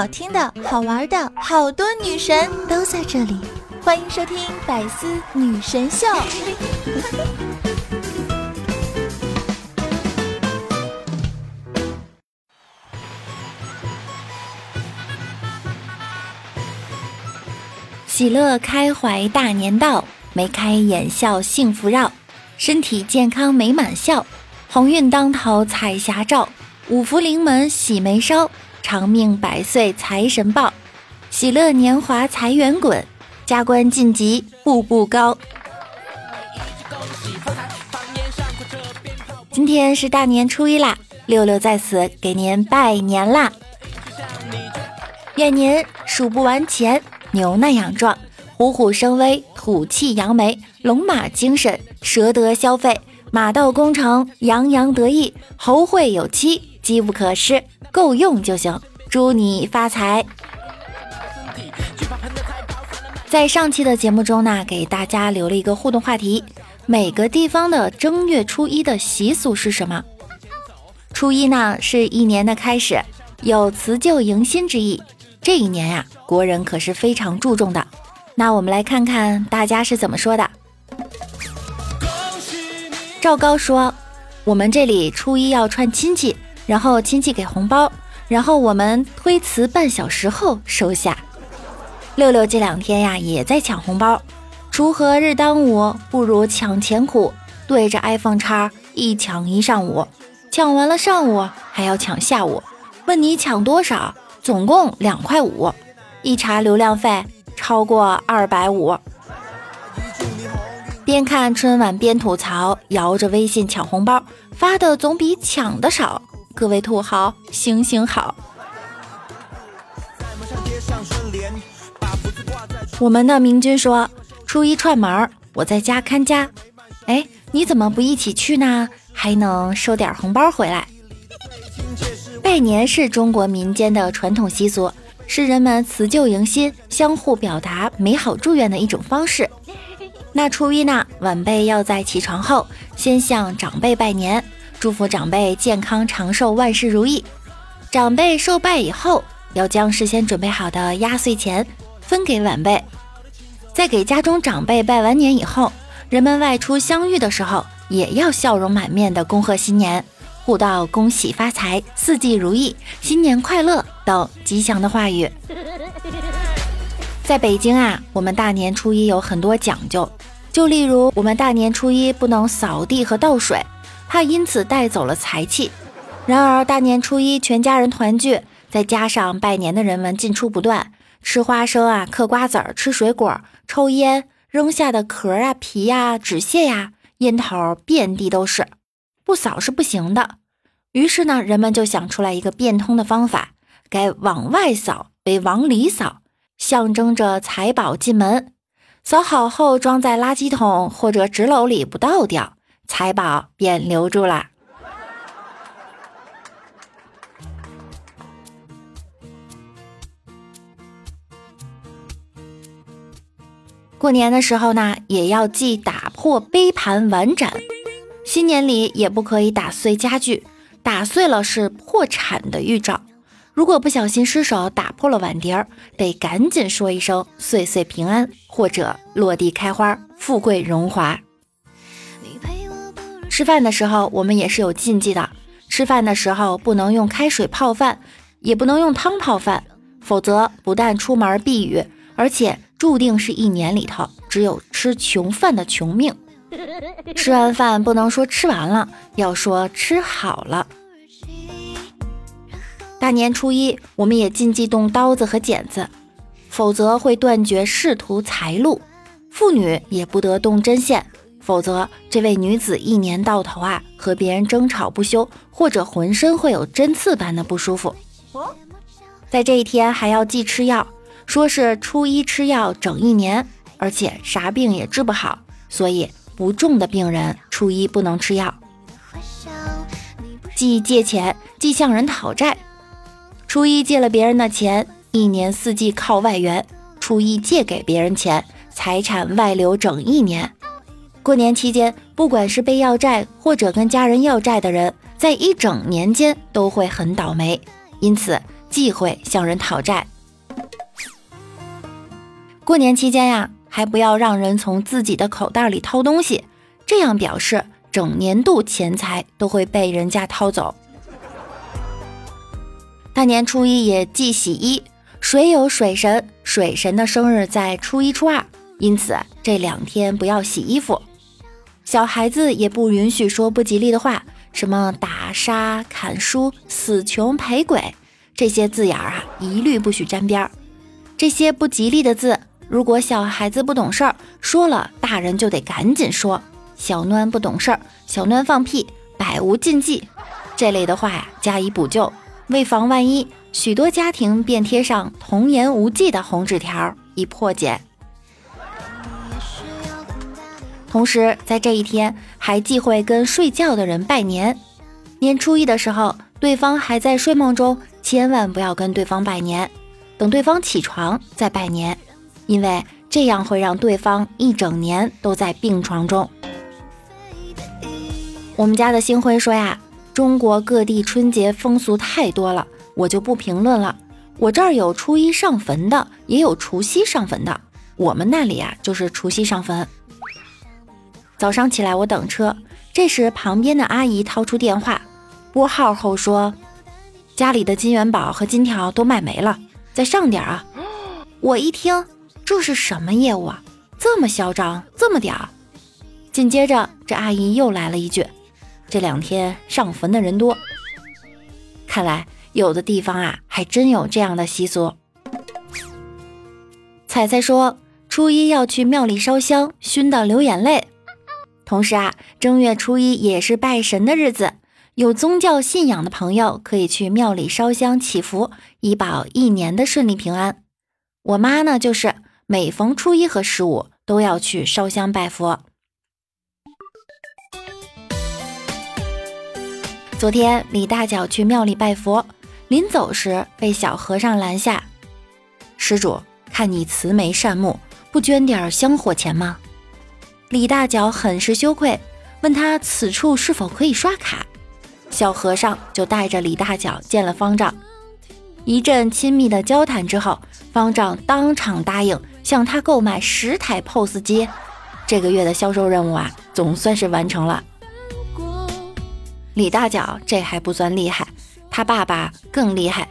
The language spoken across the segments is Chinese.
好听的、好玩的，好多女神都在这里，欢迎收听《百思女神秀》。喜乐开怀大年到，眉开眼笑幸福绕，身体健康美满笑，鸿运当头彩霞照，五福临门喜眉梢，长命百岁财神报，喜乐年华财源滚，加官晋级步步高。今天是大年初一啦，六六在此给您拜年啦！愿您数不完钱。牛那样壮，虎虎生威，吐气扬眉，龙马精神，蛇得消费，马到功成，洋洋得意，猴会有期，机不可失，够用就行。祝你发财！在上期的节目中呢，给大家留了一个互动话题：每个地方的正月初一的习俗是什么？初一呢，是一年的开始，有辞旧迎新之意。这一年呀，国人可是非常注重的。那我们来看看大家是怎么说的。赵高说：“我们这里初一要串亲戚，然后亲戚给红包，然后我们推辞半小时后收下。”六六这两天呀也在抢红包。锄禾日当午，不如抢钱苦。对着 iPhone 叉一抢一上午，抢完了上午还要抢下午。问你抢多少？总共两块五，一查流量费超过二百五。边看春晚边吐槽，摇着微信抢红包，发的总比抢的少。各位土豪，行行好。我们的明君说，初一串门，我在家看家。哎，你怎么不一起去呢？还能收点红包回来。拜年是中国民间的传统习俗，是人们辞旧迎新、相互表达美好祝愿的一种方式。那初一呢，晚辈要在起床后先向长辈拜年，祝福长辈健康长寿、万事如意。长辈受拜以后，要将事先准备好的压岁钱分给晚辈。在给家中长辈拜完年以后，人们外出相遇的时候，也要笑容满面的恭贺新年。互道恭喜发财、四季如意、新年快乐等吉祥的话语。在北京啊，我们大年初一有很多讲究，就例如我们大年初一不能扫地和倒水，怕因此带走了财气。然而大年初一全家人团聚，再加上拜年的人们进出不断，吃花生啊、嗑瓜子儿、吃水果、抽烟，扔下的壳啊、皮呀、纸屑呀、烟头遍地都是，不扫是不行的。于是呢，人们就想出来一个变通的方法，改往外扫为往里扫，象征着财宝进门。扫好后装在垃圾桶或者纸篓里不倒掉，财宝便留住了。过年的时候呢，也要忌打破杯盘碗盏，新年里也不可以打碎家具。打碎了是破产的预兆，如果不小心失手打破了碗碟儿，得赶紧说一声岁岁平安，或者落地开花，富贵荣华。吃饭的时候我们也是有禁忌的，吃饭的时候不能用开水泡饭，也不能用汤泡饭，否则不但出门避雨，而且注定是一年里头只有吃穷饭的穷命。吃完饭不能说吃完了，要说吃好了。大年初一，我们也禁忌动刀子和剪子，否则会断绝仕途财路。妇女也不得动针线，否则这位女子一年到头啊和别人争吵不休，或者浑身会有针刺般的不舒服。在这一天还要忌吃药，说是初一吃药整一年，而且啥病也治不好，所以。不重的病人初一不能吃药，既借钱，既向人讨债。初一借了别人的钱，一年四季靠外援；初一借给别人钱，财产外流整一年。过年期间，不管是被要债或者跟家人要债的人，在一整年间都会很倒霉。因此，忌讳向人讨债。过年期间呀，还不要让人从自己的口袋里掏东西，这样表示整年度钱财都会被人家掏走。大年初一也忌洗衣，水有水神，水神的生日在初一、初二，因此这两天不要洗衣服。小孩子也不允许说不吉利的话，什么打杀、砍书、死穷赔鬼这些字眼儿啊，一律不许沾边儿。这些不吉利的字。如果小孩子不懂事儿，说了大人就得赶紧说。小囡不懂事儿，小囡放屁，百无禁忌。这类的话呀，加以补救，为防万一，许多家庭便贴上童言无忌的红纸条，以破解。同时，在这一天还忌讳跟睡觉的人拜年。年初一的时候，对方还在睡梦中，千万不要跟对方拜年，等对方起床再拜年。因为这样会让对方一整年都在病床中。我们家的星辉说呀，中国各地春节风俗太多了，我就不评论了。我这儿有初一上坟的，也有除夕上坟的。我们那里啊，就是除夕上坟。早上起来我等车，这时旁边的阿姨掏出电话，拨号后说，家里的金元宝和金条都卖没了，再上点啊！我一听。这是什么业务啊？这么嚣张，这么点儿！紧接着，这阿姨又来了一句：“这两天上坟的人多。”看来有的地方啊，还真有这样的习俗。彩彩说，初一要去庙里烧香，熏到流眼泪。同时啊，正月初一也是拜神的日子，有宗教信仰的朋友可以去庙里烧香祈福，以保一年的顺利平安。我妈呢，就是。每逢初一和十五都要去烧香拜佛。昨天李大脚去庙里拜佛，临走时被小和尚拦下：“施主，看你慈眉善目，不捐点香火钱吗？”李大脚很是羞愧，问他此处是否可以刷卡。小和尚就带着李大脚见了方丈，一阵亲密的交谈之后，方丈当场答应。向他购买十台 POS 机，这个月的销售任务啊，总算是完成了。李大脚这还不算厉害，他爸爸更厉害。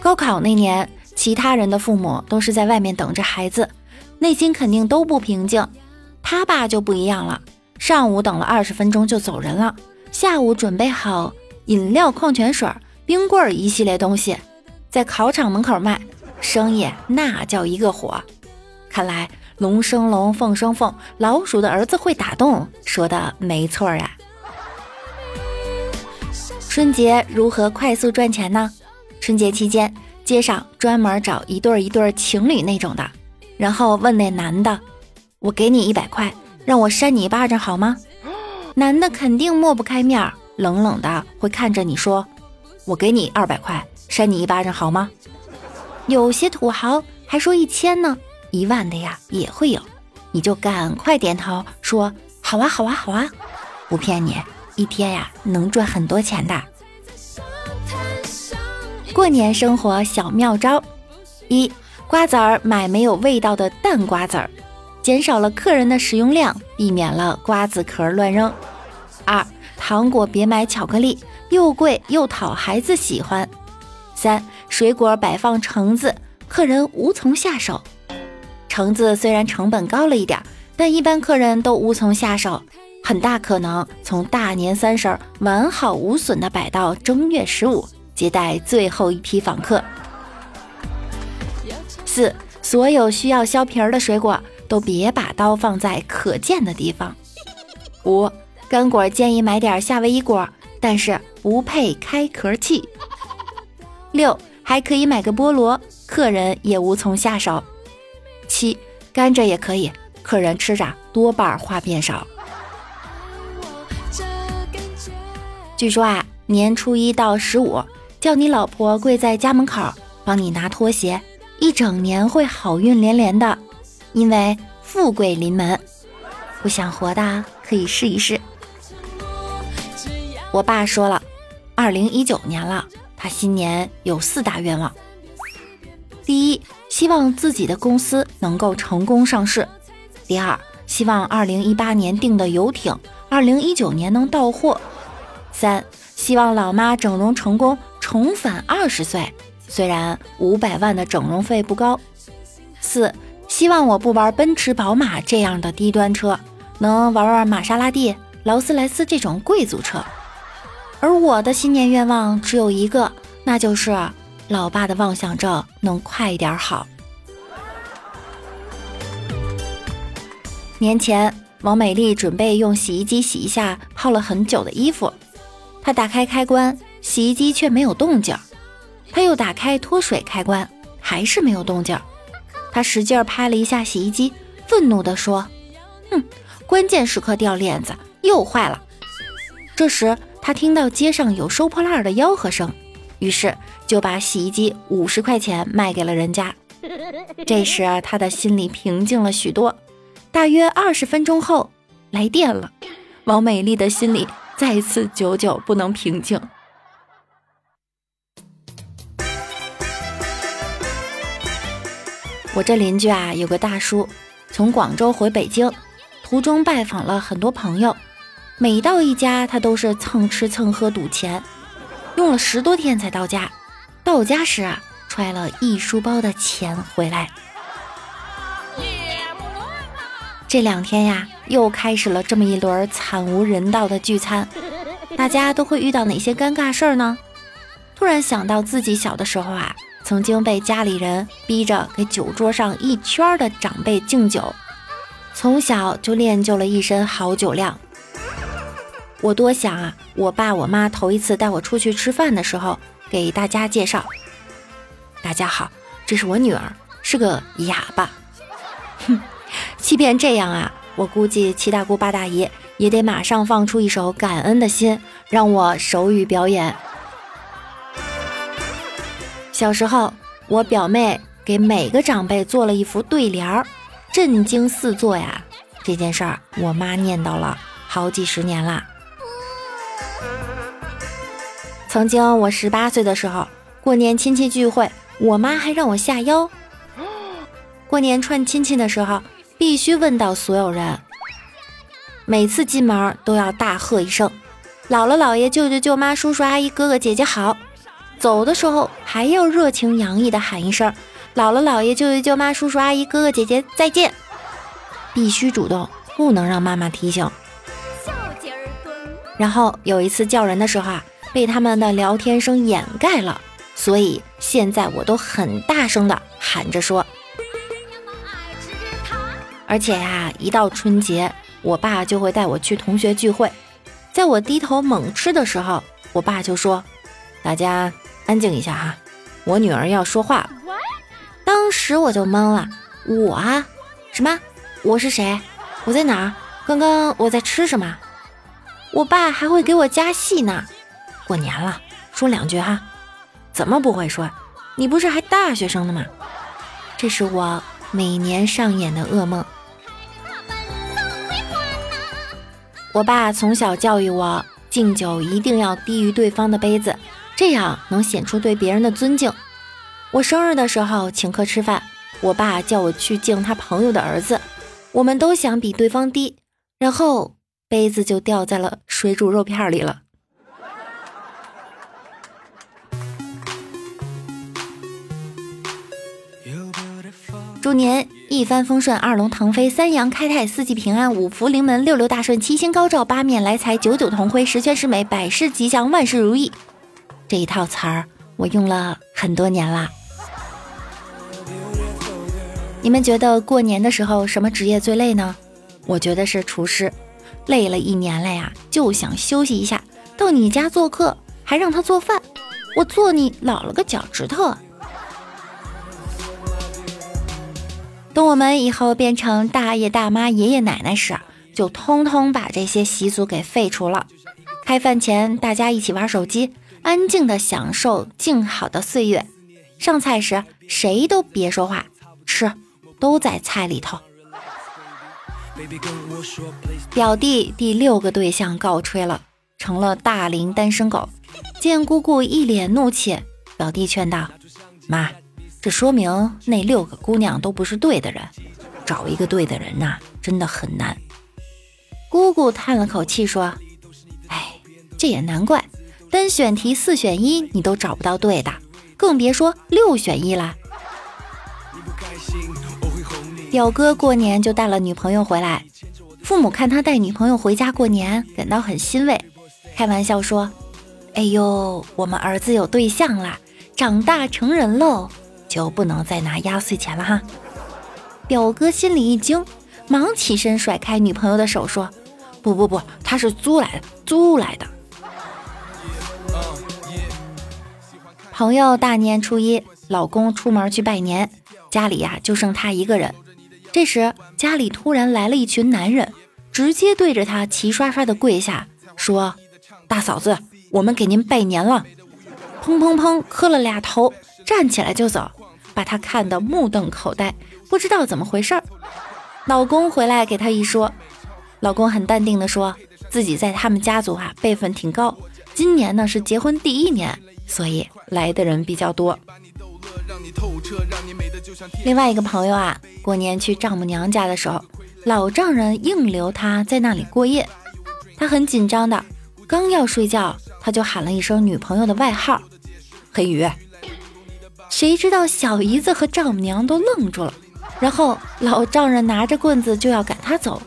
高考那年，其他人的父母都是在外面等着孩子，内心肯定都不平静。他爸就不一样了，上午等了二十分钟就走人了，下午准备好饮料、矿泉水、冰棍一系列东西，在考场门口卖。生意那叫一个火，看来龙生龙，凤生凤，老鼠的儿子会打洞，说的没错啊。春节如何快速赚钱呢？春节期间，街上专门找一对一对情侣那种的，然后问那男的：“我给你一百块，让我扇你一巴掌好吗？”男的肯定抹不开面，冷冷的会看着你说：“我给你二百块，扇你一巴掌好吗？”有些土豪还说一千呢，一万的呀也会有，你就赶快点头说好啊好啊好啊！不骗你，一天呀能赚很多钱的。过年生活小妙招：一、瓜子儿买没有味道的淡瓜子儿，减少了客人的食用量，避免了瓜子壳乱扔；二、糖果别买巧克力，又贵又讨孩子喜欢；三。水果摆放橙子，客人无从下手。橙子虽然成本高了一点，但一般客人都无从下手，很大可能从大年三十完好无损的摆到正月十五，接待最后一批访客。四，所有需要削皮儿的水果都别把刀放在可见的地方。五，干果建议买点夏威夷果，但是不配开壳器。六。还可以买个菠萝，客人也无从下手。七，甘蔗也可以，客人吃着多半话变少。据说啊，年初一到十五，叫你老婆跪在家门口帮你拿拖鞋，一整年会好运连连的，因为富贵临门。不想活的可以试一试。我爸说了，二零一九年了。他新年有四大愿望：第一，希望自己的公司能够成功上市；第二，希望二零一八年订的游艇，二零一九年能到货；三，希望老妈整容成功，重返二十岁，虽然五百万的整容费不高；四，希望我不玩奔驰、宝马这样的低端车，能玩玩玛莎拉蒂、劳斯莱斯这种贵族车。而我的新年愿望只有一个，那就是老爸的妄想症能快一点好。年前，王美丽准备用洗衣机洗一下泡了很久的衣服，她打开开关，洗衣机却没有动静；她又打开脱水开关，还是没有动静。他使劲拍了一下洗衣机，愤怒地说：“哼，关键时刻掉链子，又坏了。”这时。他听到街上有收破烂的吆喝声，于是就把洗衣机五十块钱卖给了人家。这时他的心里平静了许多。大约二十分钟后，来电了，王美丽的心里再次久久不能平静。我这邻居啊，有个大叔，从广州回北京，途中拜访了很多朋友。每到一家，他都是蹭吃蹭喝赌钱，用了十多天才到家。到家时啊，揣了一书包的钱回来。这两天呀，又开始了这么一轮惨无人道的聚餐。大家都会遇到哪些尴尬事儿呢？突然想到自己小的时候啊，曾经被家里人逼着给酒桌上一圈的长辈敬酒，从小就练就了一身好酒量。我多想啊！我爸我妈头一次带我出去吃饭的时候，给大家介绍：“大家好，这是我女儿，是个哑巴。”哼，即便这样啊，我估计七大姑八大姨也得马上放出一首《感恩的心》，让我手语表演。小时候，我表妹给每个长辈做了一副对联儿，震惊四座呀！这件事儿，我妈念叨了好几十年啦。曾经我十八岁的时候，过年亲戚聚会，我妈还让我下腰。过年串亲戚的时候，必须问到所有人，每次进门都要大喝一声“姥姥姥爷、舅舅舅妈、叔叔阿姨、哥哥姐姐好”，走的时候还要热情洋溢的喊一声“姥姥姥爷、舅舅舅妈、叔叔阿姨、哥哥姐姐再见”，必须主动，不能让妈妈提醒。然后有一次叫人的时候啊。被他们的聊天声掩盖了，所以现在我都很大声的喊着说。而且呀，一到春节，我爸就会带我去同学聚会，在我低头猛吃的时候，我爸就说：“大家安静一下哈，我女儿要说话。”当时我就懵了，我啊，什么？我是谁？我在哪儿？刚刚我在吃什么？我爸还会给我加戏呢。过年了，说两句哈，怎么不会说？你不是还大学生呢吗？这是我每年上演的噩梦。我爸从小教育我，敬酒一定要低于对方的杯子，这样能显出对别人的尊敬。我生日的时候请客吃饭，我爸叫我去敬他朋友的儿子，我们都想比对方低，然后杯子就掉在了水煮肉片里了。祝您一帆风顺，二龙腾飞，三阳开泰，四季平安，五福临门，六六大顺，七星高照，八面来财，九九同辉，十全十美，百事吉祥，万事如意。这一套词儿我用了很多年啦。你们觉得过年的时候什么职业最累呢？我觉得是厨师，累了一年了呀，就想休息一下。到你家做客还让他做饭，我做你老了个脚趾头。等我们以后变成大爷大妈、爷爷奶奶时，就通通把这些习俗给废除了。开饭前，大家一起玩手机，安静的享受静好的岁月。上菜时，谁都别说话，吃都在菜里头。表弟第六个对象告吹了，成了大龄单身狗。见姑姑一脸怒气，表弟劝道：“妈，这说明那六个姑娘都不是对的人，找一个对的人呐，真的很难。”姑姑叹了口气说：“哎，这也难怪，单选题四选一你都找不到对的，更别说六选一了。”表哥过年就带了女朋友回来，父母看他带女朋友回家过年，感到很欣慰，开玩笑说：“哎呦，我们儿子有对象啦，长大成人喽，就不能再拿压岁钱了哈。”表哥心里一惊，忙起身甩开女朋友的手说：“不不不，他是租来的，租来的。”朋友大年初一，老公出门去拜年，家里呀就剩他一个人。这时，家里突然来了一群男人，直接对着他齐刷刷的跪下，说：“大嫂子，我们给您拜年了。”砰砰砰，磕了俩头，站起来就走，把他看得目瞪口呆，不知道怎么回事儿。老公回来给他一说，老公很淡定的说自己在他们家族啊辈分挺高，今年呢是结婚第一年，所以来的人比较多。另外一个朋友啊，过年去丈母娘家的时候，老丈人硬留他在那里过夜。他很紧张的，刚要睡觉，他就喊了一声女朋友的外号“黑鱼”。谁知道小姨子和丈母娘都愣住了，然后老丈人拿着棍子就要赶他走。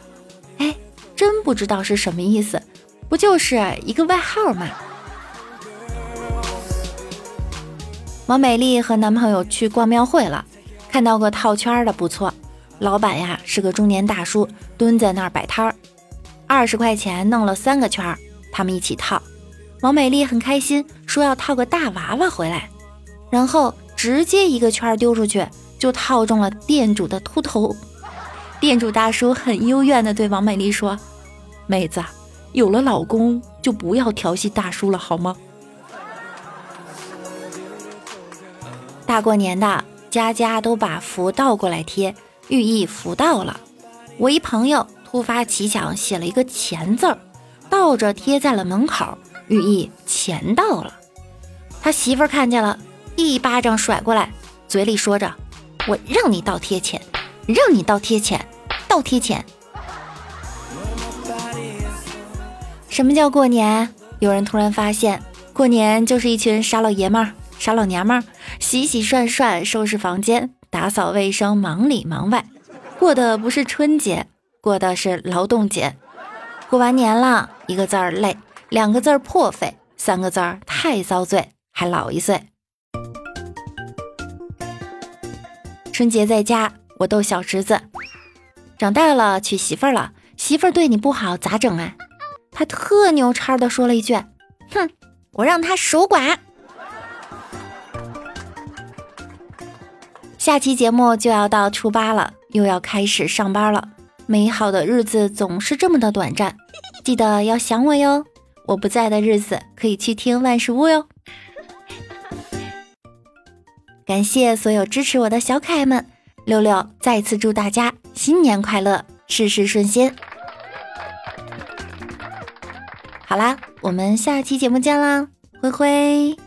哎，真不知道是什么意思，不就是一个外号吗？王美丽和男朋友去逛庙会了，看到个套圈的不错，老板呀是个中年大叔，蹲在那儿摆摊儿，二十块钱弄了三个圈儿，他们一起套。王美丽很开心，说要套个大娃娃回来，然后直接一个圈丢出去，就套中了店主的秃头。店主大叔很幽怨地对王美丽说：“妹子，有了老公就不要调戏大叔了，好吗？”大过年的，家家都把福倒过来贴，寓意福到了。我一朋友突发奇想，写了一个钱字儿，倒着贴在了门口，寓意钱到了。他媳妇儿看见了，一巴掌甩过来，嘴里说着：“我让你倒贴钱，让你倒贴钱，倒贴钱。”什么叫过年？有人突然发现，过年就是一群傻老爷们儿。傻老娘们儿洗洗涮涮，收拾房间，打扫卫生，忙里忙外，过的不是春节，过的是劳动节。过完年了，一个字儿累，两个字儿破费，三个字儿太遭罪，还老一岁。春节在家，我逗小侄子，长大了娶媳妇儿了，媳妇儿对你不好咋整啊？他特牛叉的说了一句：“哼，我让他守寡。”下期节目就要到初八了，又要开始上班了。美好的日子总是这么的短暂，记得要想我哟。我不在的日子可以去听万事屋哟。感谢所有支持我的小可爱们，六六再次祝大家新年快乐，事事顺心。好啦，我们下期节目见啦，灰灰。